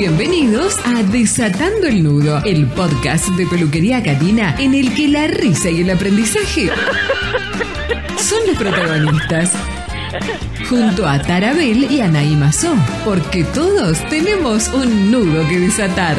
Bienvenidos a Desatando el Nudo, el podcast de peluquería Catina en el que la risa y el aprendizaje son los protagonistas. Junto a Tarabel y Anaí Mazó, porque todos tenemos un nudo que desatar.